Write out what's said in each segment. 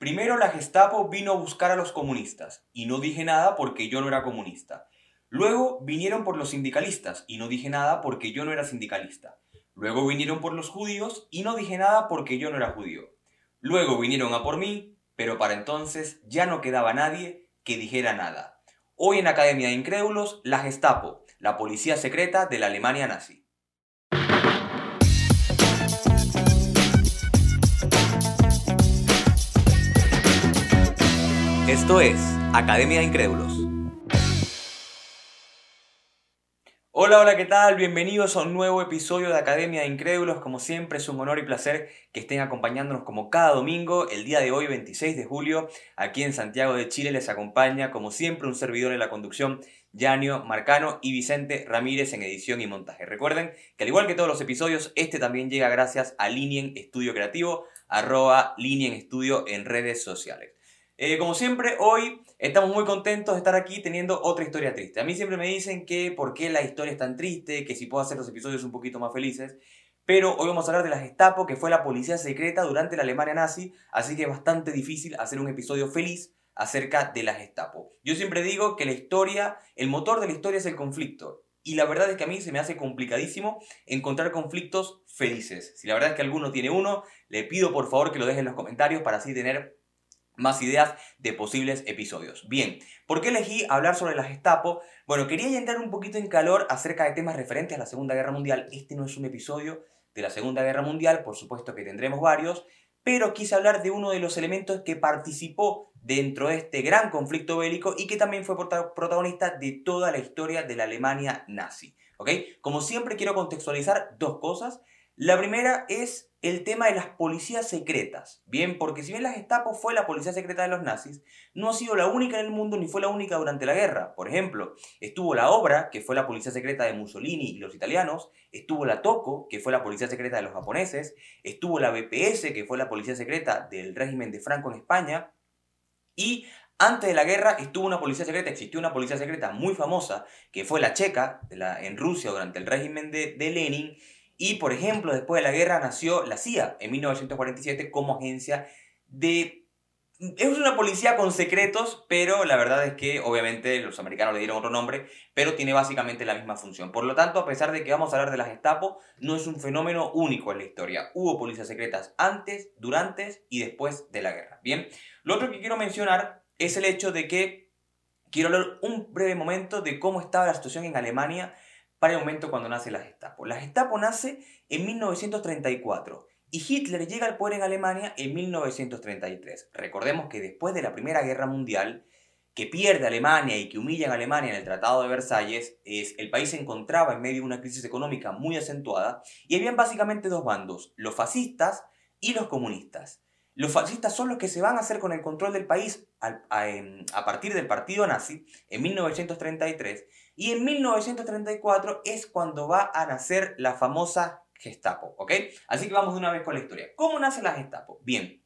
Primero la Gestapo vino a buscar a los comunistas y no dije nada porque yo no era comunista. Luego vinieron por los sindicalistas y no dije nada porque yo no era sindicalista. Luego vinieron por los judíos y no dije nada porque yo no era judío. Luego vinieron a por mí, pero para entonces ya no quedaba nadie que dijera nada. Hoy en Academia de Incrédulos, la Gestapo, la policía secreta de la Alemania nazi. Esto es Academia de Incrédulos. Hola, hola, ¿qué tal? Bienvenidos a un nuevo episodio de Academia de Incrédulos. Como siempre, es un honor y placer que estén acompañándonos como cada domingo. El día de hoy, 26 de julio, aquí en Santiago de Chile, les acompaña, como siempre, un servidor en la conducción, Yanio Marcano y Vicente Ramírez en edición y montaje. Recuerden que, al igual que todos los episodios, este también llega gracias a Linien Estudio Creativo, arroba Linien Estudio en redes sociales. Eh, como siempre, hoy estamos muy contentos de estar aquí teniendo otra historia triste. A mí siempre me dicen que por qué la historia es tan triste, que si puedo hacer los episodios un poquito más felices. Pero hoy vamos a hablar de la Gestapo, que fue la policía secreta durante la Alemania nazi, así que es bastante difícil hacer un episodio feliz acerca de la Gestapo. Yo siempre digo que la historia, el motor de la historia es el conflicto. Y la verdad es que a mí se me hace complicadísimo encontrar conflictos felices. Si la verdad es que alguno tiene uno, le pido por favor que lo dejen en los comentarios para así tener más ideas de posibles episodios. Bien, ¿por qué elegí hablar sobre la Gestapo? Bueno, quería ya un poquito en calor acerca de temas referentes a la Segunda Guerra Mundial. Este no es un episodio de la Segunda Guerra Mundial, por supuesto que tendremos varios, pero quise hablar de uno de los elementos que participó dentro de este gran conflicto bélico y que también fue protagonista de toda la historia de la Alemania nazi. ¿Ok? Como siempre quiero contextualizar dos cosas. La primera es el tema de las policías secretas. Bien, porque si bien la Gestapo fue la policía secreta de los nazis, no ha sido la única en el mundo ni fue la única durante la guerra. Por ejemplo, estuvo la Obra, que fue la policía secreta de Mussolini y los italianos, estuvo la Toco, que fue la policía secreta de los japoneses, estuvo la BPS, que fue la policía secreta del régimen de Franco en España, y antes de la guerra estuvo una policía secreta, existió una policía secreta muy famosa, que fue la checa, en Rusia durante el régimen de Lenin, y, por ejemplo, después de la guerra nació la CIA en 1947 como agencia de... Es una policía con secretos, pero la verdad es que obviamente los americanos le dieron otro nombre, pero tiene básicamente la misma función. Por lo tanto, a pesar de que vamos a hablar de la Gestapo, no es un fenómeno único en la historia. Hubo policías secretas antes, durante y después de la guerra. Bien, lo otro que quiero mencionar es el hecho de que quiero hablar un breve momento de cómo estaba la situación en Alemania para el momento cuando nace la Gestapo. La Gestapo nace en 1934 y Hitler llega al poder en Alemania en 1933. Recordemos que después de la Primera Guerra Mundial, que pierde Alemania y que humilla a Alemania en el Tratado de Versalles, es, el país se encontraba en medio de una crisis económica muy acentuada y habían básicamente dos bandos, los fascistas y los comunistas. Los fascistas son los que se van a hacer con el control del país a, a partir del partido nazi en 1933 y en 1934 es cuando va a nacer la famosa Gestapo, ¿ok? Así que vamos de una vez con la historia. ¿Cómo nace la Gestapo? Bien,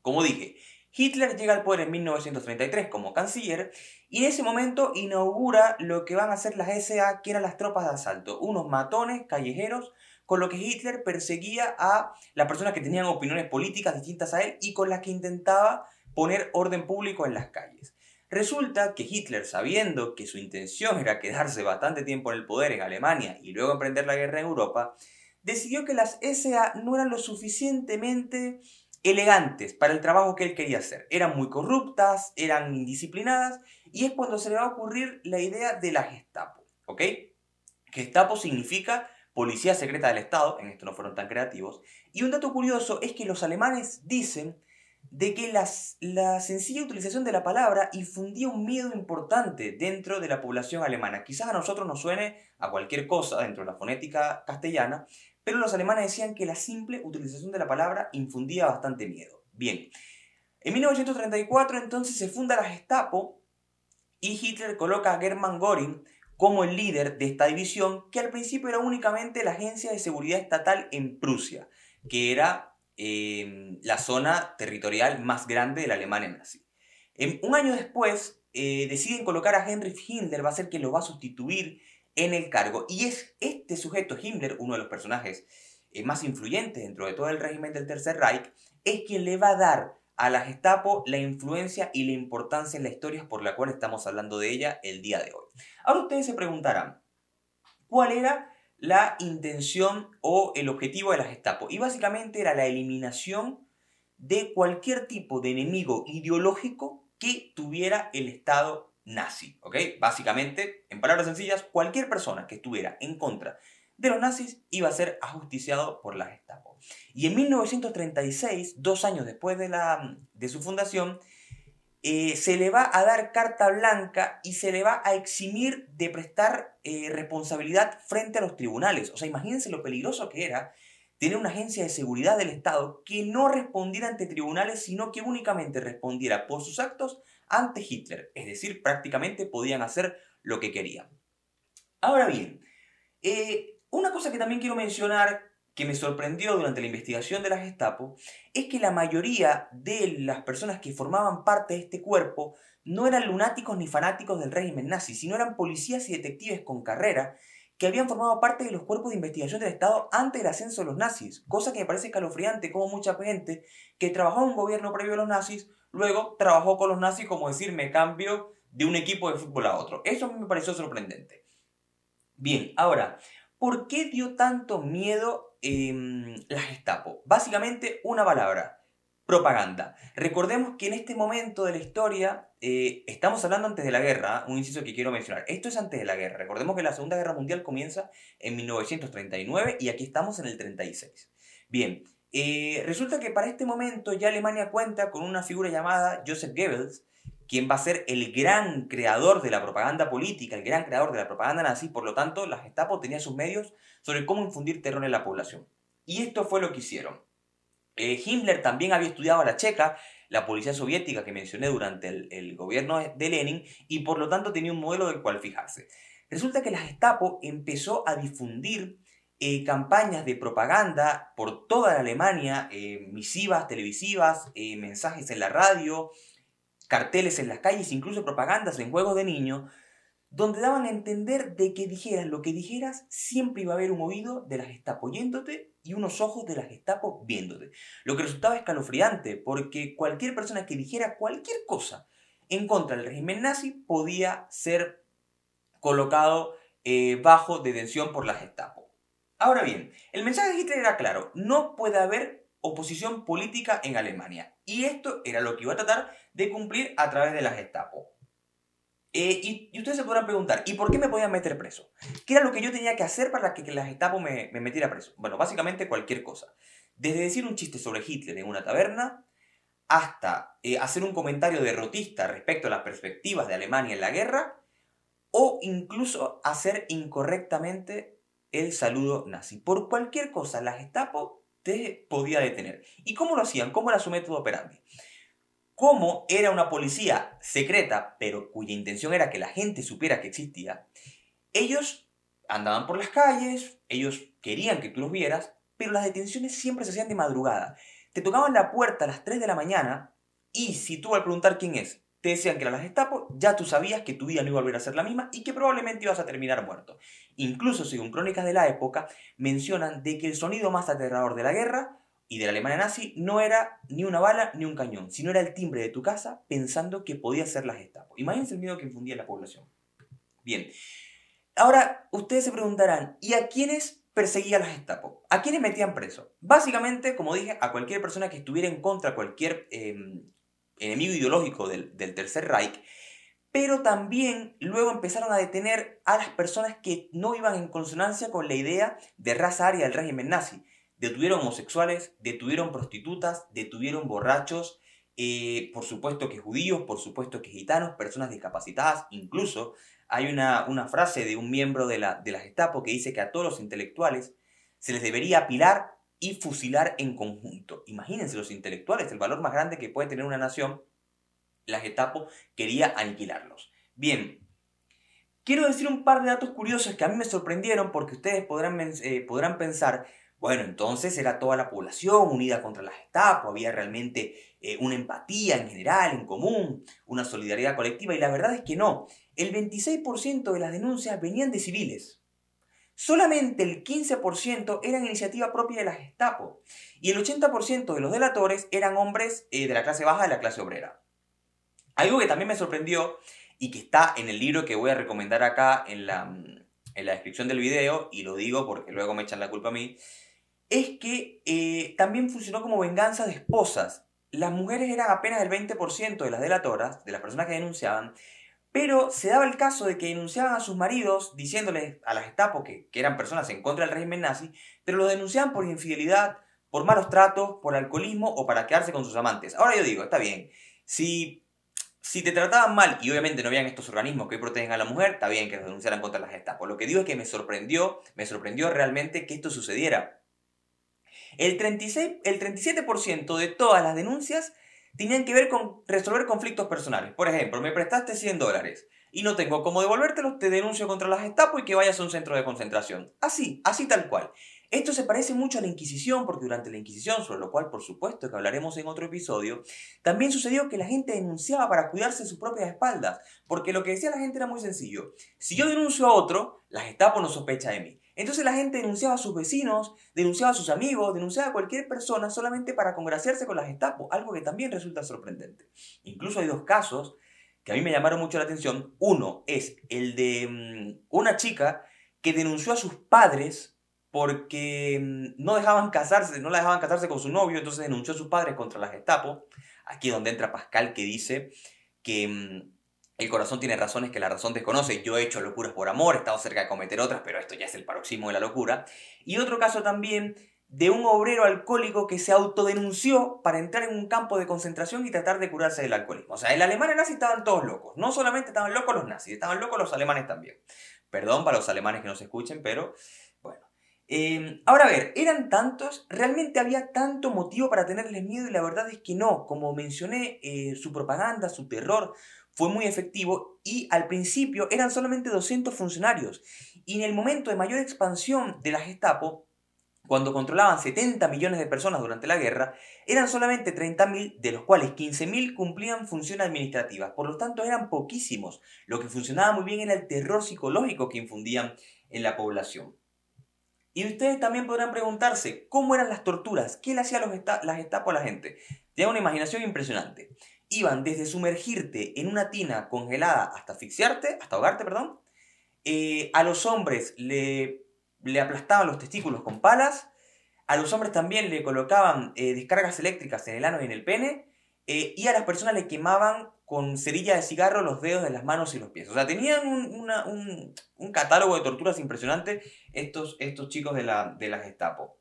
como dije, Hitler llega al poder en 1933 como canciller y en ese momento inaugura lo que van a ser las SA, que eran las tropas de asalto, unos matones callejeros con lo que Hitler perseguía a las personas que tenían opiniones políticas distintas a él y con las que intentaba poner orden público en las calles. Resulta que Hitler, sabiendo que su intención era quedarse bastante tiempo en el poder en Alemania y luego emprender la guerra en Europa, decidió que las SA no eran lo suficientemente elegantes para el trabajo que él quería hacer. Eran muy corruptas, eran indisciplinadas y es cuando se le va a ocurrir la idea de la Gestapo. ¿Ok? Gestapo significa Policía Secreta del Estado, en esto no fueron tan creativos. Y un dato curioso es que los alemanes dicen de que la sencilla utilización de la palabra infundía un miedo importante dentro de la población alemana. Quizás a nosotros nos suene a cualquier cosa dentro de la fonética castellana, pero los alemanes decían que la simple utilización de la palabra infundía bastante miedo. Bien, en 1934 entonces se funda la Gestapo y Hitler coloca a German Göring como el líder de esta división, que al principio era únicamente la agencia de seguridad estatal en Prusia, que era Em, la zona territorial más grande de la Alemania nazi. Em, un año después eh, deciden colocar a Heinrich Himmler, va a ser quien lo va a sustituir en el cargo. Y es este sujeto, Himmler, uno de los personajes eh, más influyentes dentro de todo el régimen del Tercer Reich, es quien le va a dar a la Gestapo la influencia y la importancia en la historia por la cual estamos hablando de ella el día de hoy. Ahora ustedes se preguntarán, ¿cuál era la intención o el objetivo de la Gestapo? Y básicamente era la eliminación de cualquier tipo de enemigo ideológico que tuviera el Estado nazi, ¿ok? Básicamente, en palabras sencillas, cualquier persona que estuviera en contra de los nazis iba a ser ajusticiado por la Gestapo. Y en 1936, dos años después de, la, de su fundación, eh, se le va a dar carta blanca y se le va a eximir de prestar eh, responsabilidad frente a los tribunales. O sea, imagínense lo peligroso que era tener una agencia de seguridad del Estado que no respondiera ante tribunales, sino que únicamente respondiera por sus actos ante Hitler. Es decir, prácticamente podían hacer lo que querían. Ahora bien, eh, una cosa que también quiero mencionar que me sorprendió durante la investigación de la Gestapo es que la mayoría de las personas que formaban parte de este cuerpo no eran lunáticos ni fanáticos del régimen nazi, sino eran policías y detectives con carrera que habían formado parte de los cuerpos de investigación del Estado antes del ascenso de los nazis, cosa que me parece escalofriante como mucha gente que trabajó en un gobierno previo a los nazis, luego trabajó con los nazis como decir me cambio de un equipo de fútbol a otro. Eso me pareció sorprendente. Bien, ahora, ¿Por qué dio tanto miedo eh, la Gestapo? Básicamente una palabra, propaganda. Recordemos que en este momento de la historia, eh, estamos hablando antes de la guerra, un inciso que quiero mencionar, esto es antes de la guerra. Recordemos que la Segunda Guerra Mundial comienza en 1939 y aquí estamos en el 36. Bien, eh, resulta que para este momento ya Alemania cuenta con una figura llamada Joseph Goebbels, quien va a ser el gran creador de la propaganda política, el gran creador de la propaganda nazi, por lo tanto, la Gestapo tenía sus medios sobre cómo infundir terror en la población. Y esto fue lo que hicieron. Eh, Himmler también había estudiado a la checa, la policía soviética que mencioné durante el, gobierno de Lenin, y por lo tanto tenía un modelo del cual fijarse. Resulta que la Gestapo empezó a difundir eh, campañas de propaganda por toda la Alemania, eh, misivas televisivas, mensajes en la radio, carteles en las calles, incluso propagandas en juegos de niños, donde daban a entender de que dijeras lo que dijeras, siempre iba a haber un oído de la Gestapo oyéndote y unos ojos de la Gestapo viéndote. Lo que resultaba escalofriante, porque cualquier persona que dijera cualquier cosa en contra del régimen nazi podía ser colocado eh, bajo detención por la Gestapo. Ahora bien, el mensaje de Hitler era claro, no puede haber oposición política en Alemania. Y esto era lo que iba a tratar de cumplir a través de la Gestapo. Eh, y, ustedes se podrán preguntar, ¿y por qué me podían meter preso? ¿Qué era lo que yo tenía que hacer para que, la Gestapo me, metiera preso? Bueno, básicamente cualquier cosa. Desde decir un chiste sobre Hitler en una taberna, hasta eh, hacer un comentario derrotista respecto a las perspectivas de Alemania en la guerra, o incluso hacer incorrectamente el saludo nazi. Por cualquier cosa, la Gestapo podía detener. ¿Y cómo lo hacían? ¿Cómo era su método operandi? Como era una policía secreta, pero cuya intención era que la gente supiera que existía, ellos andaban por las calles, ellos querían que tú los vieras, pero las detenciones siempre se hacían de madrugada. Te tocaban la puerta a las 3 de la mañana y si tú al preguntar quién es, te decían que era la Gestapo, ya tú sabías que tu vida no iba a volver a ser la misma y que probablemente ibas a terminar muerto. Incluso, según crónicas de la época, mencionan de que el sonido más aterrador de la guerra y de la Alemania nazi no era ni una bala ni un cañón, sino era el timbre de tu casa pensando que podía ser la Gestapo. Imagínense el miedo que infundía la población. Bien, ahora ustedes se preguntarán, ¿y a quiénes perseguía la Gestapo? ¿A quiénes metían preso? Básicamente, como dije, a cualquier persona que estuviera en contra de cualquier em, enemigo ideológico del, Tercer Reich, pero también luego empezaron a detener a las personas que no iban en consonancia con la idea de raza aria del régimen nazi. Detuvieron homosexuales, detuvieron prostitutas, detuvieron borrachos, eh, por supuesto que judíos, por supuesto que gitanos, personas discapacitadas, incluso hay una, una frase de un miembro de la, de la Gestapo que dice que a todos los intelectuales se les debería apilar y fusilar en conjunto. Imagínense los intelectuales, el valor más grande que puede tener una nación, la Gestapo quería aniquilarlos. Bien, quiero decir un par de datos curiosos que a mí me sorprendieron porque ustedes podrán, eh, podrán pensar, bueno, entonces era toda la población unida contra la Gestapo, había realmente eh, una empatía en general, en común, una solidaridad colectiva, y la verdad es que no. El 26% de las denuncias venían de civiles. Solamente el 15% eran iniciativa propia de la Gestapo y el 80% de los delatores eran hombres eh, de la clase baja de la clase obrera. Algo que también me sorprendió y que está en el libro que voy a recomendar acá en la, en la descripción del video, y lo digo porque luego me echan la culpa a mí, es que eh, también funcionó como venganza de esposas. Las mujeres eran apenas el 20% de las delatoras, de las personas que denunciaban, pero se daba el caso de que denunciaban a sus maridos diciéndoles a las Gestapo que, eran personas en contra del régimen nazi, pero los denunciaban por infidelidad, por malos tratos, por alcoholismo o para quedarse con sus amantes. Ahora yo digo, está bien, si, si te trataban mal y obviamente no habían estos organismos que hoy protegen a la mujer, está bien que denunciaran contra las Gestapo. Lo que digo es que me sorprendió, me sorprendió realmente que esto sucediera. El, 36, el 37% de todas las denuncias tenían que ver con resolver conflictos personales. Por ejemplo, me prestaste 100 dólares y no tengo cómo devolvértelos, te denuncio contra las Gestapo y que vayas a un centro de concentración. Así, así tal cual. Esto se parece mucho a la Inquisición, porque durante la Inquisición, sobre lo cual por supuesto que hablaremos en otro episodio, también sucedió que la gente denunciaba para cuidarse sus propias espaldas, porque lo que decía la gente era muy sencillo. Si yo denuncio a otro, la Gestapo no sospecha de mí. Entonces la gente denunciaba a sus vecinos, denunciaba a sus amigos, denunciaba a cualquier persona solamente para congraciarse con la Gestapo, algo que también resulta sorprendente. Incluso hay dos casos que a mí me llamaron mucho la atención. Uno es el de mm, una chica que denunció a sus padres porque mm, no dejaban casarse, no la dejaban casarse con su novio, entonces denunció a sus padres contra la Gestapo. Aquí es donde entra Pascal que dice que mm, el corazón tiene razones que la razón desconoce. Yo he hecho locuras por amor, he estado cerca de cometer otras, pero esto ya es el paroxismo de la locura. Y otro caso también de un obrero alcohólico que se autodenunció para entrar en un campo de concentración y tratar de curarse del alcoholismo. O sea, el alemán y nazi estaban todos locos. No solamente estaban locos los nazis, estaban locos los alemanes también. Perdón para los alemanes que nos escuchen, pero bueno. Em, ahora a ver, ¿eran tantos? ¿Realmente había tanto motivo para tenerles miedo? Y la verdad es que no. Como mencioné, eh, su propaganda, su terror, fue muy efectivo y al principio eran solamente 200 funcionarios. Y en el momento de mayor expansión de la Gestapo, cuando controlaban 70 millones de personas durante la guerra, eran solamente 30.000, de los cuales 15.000 cumplían funciones administrativas. Por lo tanto, eran poquísimos. Lo que funcionaba muy bien era el terror psicológico que infundían en la población. Y ustedes también podrán preguntarse, ¿cómo eran las torturas? ¿Qué le hacía la Gestapo a la gente? Tiene una imaginación impresionante iban desde sumergirte en una tina congelada hasta asfixiarte, hasta ahogarte, perdón. Eh, a los hombres le, aplastaban los testículos con palas. A los hombres también le colocaban eh, descargas eléctricas en el ano y en el pene. Eh, y a las personas le quemaban con cerilla de cigarro los dedos de las manos y los pies. O sea, tenían un, catálogo de torturas impresionante estos, chicos de la, de Gestapo.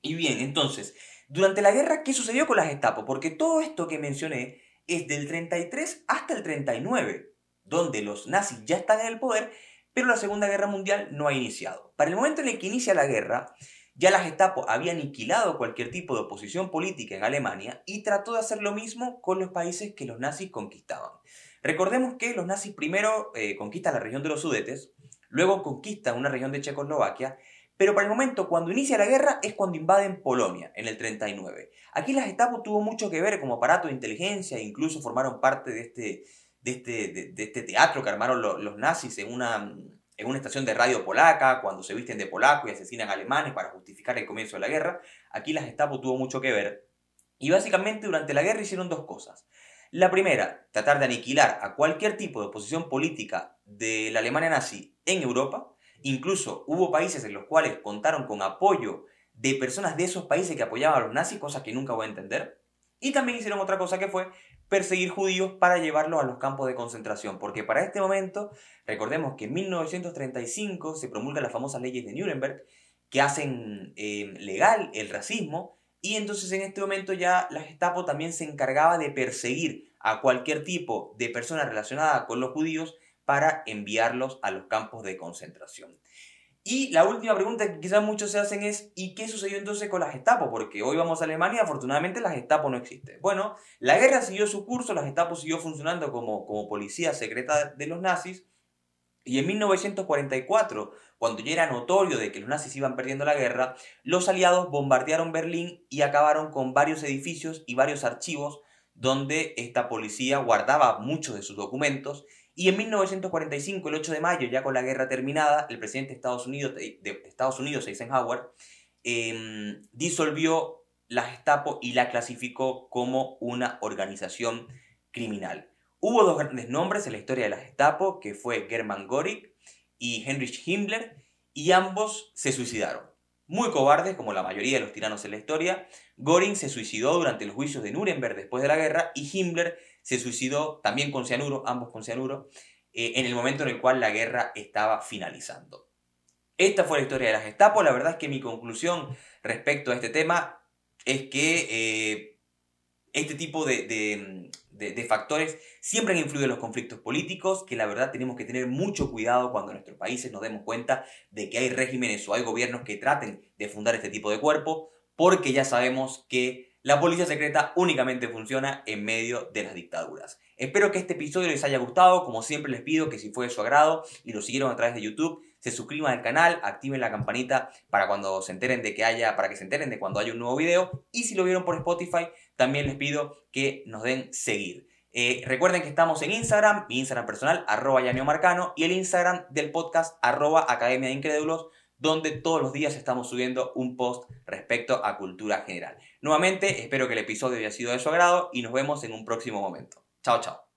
Y bien, entonces, durante la guerra, ¿qué sucedió con la Gestapo? Porque todo esto que mencioné es del 33 hasta el 39, donde los nazis ya están en el poder, pero la Segunda Guerra Mundial no ha iniciado. Para el momento en el que inicia la guerra, ya la Gestapo había aniquilado cualquier tipo de oposición política en Alemania y trató de hacer lo mismo con los países que los nazis conquistaban. Recordemos que los nazis primero eh, conquistan la región de los Sudetes, luego conquistan una región de Checoslovaquia pero para el momento, cuando inicia la guerra, es cuando invaden Polonia, en el 39. Aquí la Gestapo tuvo mucho que ver como aparato de inteligencia, incluso formaron parte de este, de este, de, este teatro que armaron los nazis en una, en una estación de radio polaca, cuando se visten de polaco y asesinan alemanes para justificar el comienzo de la guerra. Aquí la Gestapo tuvo mucho que ver. Y básicamente durante la guerra hicieron dos cosas. La primera, tratar de aniquilar a cualquier tipo de oposición política de la Alemania nazi en Europa. Incluso hubo países en los cuales contaron con apoyo de personas de esos países que apoyaban a los nazis, cosas que nunca voy a entender. Y también hicieron otra cosa que fue perseguir judíos para llevarlos a los campos de concentración, porque para este momento, recordemos que en 1935 se promulgan las famosas leyes de Nuremberg que hacen eh, legal el racismo, y entonces en este momento ya la Gestapo también se encargaba de perseguir a cualquier tipo de persona relacionada con los judíos para enviarlos a los campos de concentración. Y la última pregunta que quizás muchos se hacen es, ¿y qué sucedió entonces con la Gestapo? Porque hoy vamos a Alemania, afortunadamente la Gestapo no existe. Bueno, la guerra siguió su curso, la Gestapo siguió funcionando como, como policía secreta de los nazis, y en 1944, cuando ya era notorio de que los nazis iban perdiendo la guerra, los aliados bombardearon Berlín y acabaron con varios edificios y varios archivos donde esta policía guardaba muchos de sus documentos Y en 1945, el 8 de mayo, ya con la guerra terminada, el presidente de Estados Unidos, Eisenhower, em, disolvió la Gestapo y la clasificó como una organización criminal. Hubo dos grandes nombres en la historia de la Gestapo, que fue German Göring y Heinrich Himmler, y ambos se suicidaron. Muy cobardes, como la mayoría de los tiranos en la historia, Göring se suicidó durante los juicios de Nuremberg después de la guerra y Himmler se suicidó también con cianuro, ambos con cianuro, eh, en el momento en el cual la guerra estaba finalizando. Esta fue la historia de la Gestapo. La verdad es que mi conclusión respecto a este tema es que eh, este tipo de, de, factores siempre han influido en los conflictos políticos, que la verdad tenemos que tener mucho cuidado cuando en nuestros países nos demos cuenta de que hay regímenes o hay gobiernos que traten de fundar este tipo de cuerpo, porque ya sabemos que la policía secreta únicamente funciona en medio de las dictaduras. Espero que este episodio les haya gustado, como siempre les pido que si fue de su agrado y lo siguieron a través de YouTube, se suscriban al canal, activen la campanita para cuando se enteren de que haya, para que se enteren de cuando haya un nuevo video. Y si lo vieron por Spotify, también les pido que nos den seguir. Eh, recuerden que estamos en Instagram, mi Instagram personal, arroba Marcano, y el Instagram del podcast, arroba Academia de Incrédulos, donde todos los días estamos subiendo un post respecto a cultura general. Nuevamente, espero que el episodio haya sido de su agrado y nos vemos en un próximo momento. Chao, chao.